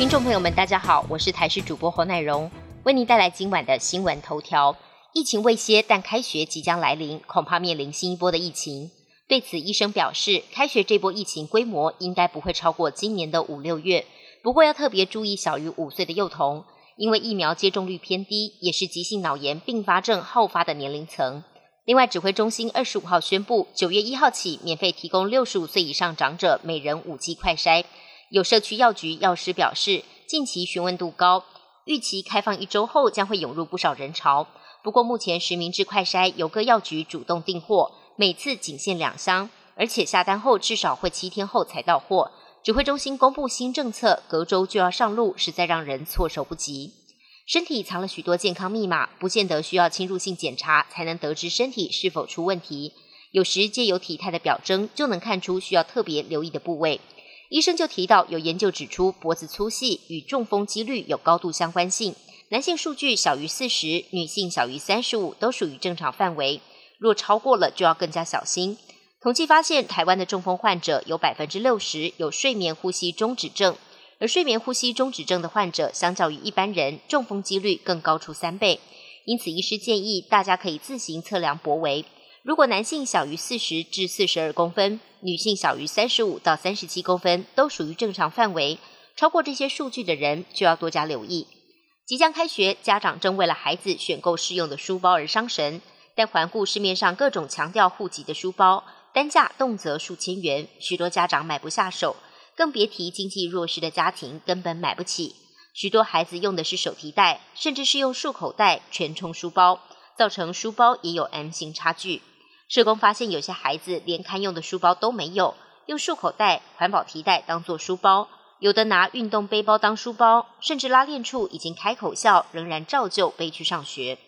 听众朋友们，大家好，我是台视主播侯乃荣，为您带来今晚的新闻头条。疫情未歇，但开学即将来临，恐怕面临新一波的疫情。对此，医生表示，开学这波疫情规模应该不会超过今年的五六月。不过要特别注意小于五岁的幼童，因为疫苗接种率偏低，也是急性脑炎并发症好发的年龄层。另外，指挥中心二十五号宣布，九月一号起免费提供六十五岁以上长者每人五剂快筛。有社区药局药师表示，近期询问度高，预期开放一周后将会涌入不少人潮。不过，目前实名制快筛由各药局主动订货，每次仅限两箱，而且下单后至少会七天后才到货。指挥中心公布新政策，隔周就要上路，实在让人措手不及。身体藏了许多健康密码，不见得需要侵入性检查才能得知身体是否出问题。有时借由体态的表征，就能看出需要特别留意的部位。医生就提到，有研究指出，脖子粗细与中风几率有高度相关性。男性数据小于四十，女性小于三十五，都属于正常范围。若超过了，就要更加小心。统计发现，台湾的中风患者有百分之六十有睡眠呼吸中止症，而睡眠呼吸中止症的患者，相较于一般人，中风几率更高出三倍。因此，医师建议大家可以自行测量脖围。如果男性小于四十至四十二公分，女性小于三十五到三十七公分，都属于正常范围。超过这些数据的人，就要多加留意。即将开学，家长正为了孩子选购适用的书包而伤神，但环顾市面上各种强调护级的书包，单价动辄数千元，许多家长买不下手，更别提经济弱势的家庭根本买不起。许多孩子用的是手提袋，甚至是用束口袋全充书包，造成书包也有 M 型差距。社工发现，有些孩子连堪用的书包都没有，用束口袋、环保提袋当做书包；有的拿运动背包当书包，甚至拉链处已经开口笑，仍然照旧背去上学。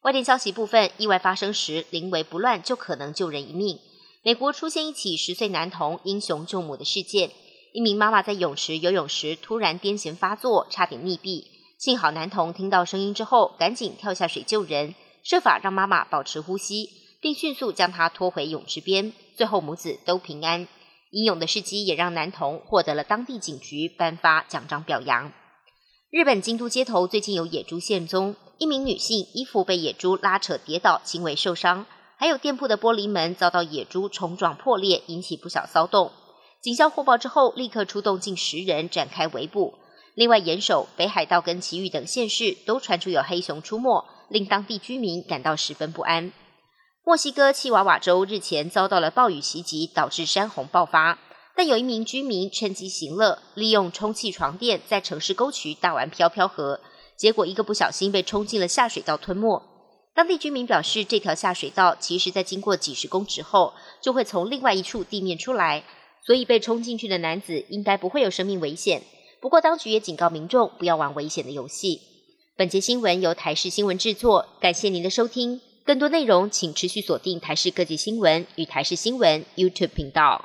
外电消息部分：意外发生时，临危不乱就可能救人一命。美国出现一起十岁男童英雄救母的事件，一名妈妈在泳池游泳时突然癫痫发作，差点溺毙。幸好男童听到声音之后，赶紧跳下水救人，设法让妈妈保持呼吸。并迅速将他拖回泳池边，最后母子都平安。英勇的事迹也让男童获得了当地警局颁发奖章表扬。日本京都街头最近有野猪现踪，一名女性衣服被野猪拉扯跌倒，轻微受伤，还有店铺的玻璃门遭到野猪冲撞破裂，引起不小骚动。警消获报之后，立刻出动近十人展开围捕。另外，岩手、北海道跟埼玉等县市都传出有黑熊出没，令当地居民感到十分不安。墨西哥契瓦瓦州日前遭到了暴雨袭击，导致山洪爆发。但有一名居民趁机行乐，利用充气床垫在城市沟渠打完飘飘河，结果一个不小心被冲进了下水道吞没。当地居民表示，这条下水道其实在经过几十公尺后，就会从另外一处地面出来，所以被冲进去的男子应该不会有生命危险。不过，当局也警告民众不要玩危险的游戏。本节新闻由台视新闻制作，感谢您的收听。更多内容，请持续锁定台视各界新闻与台视新闻 YouTube 频道。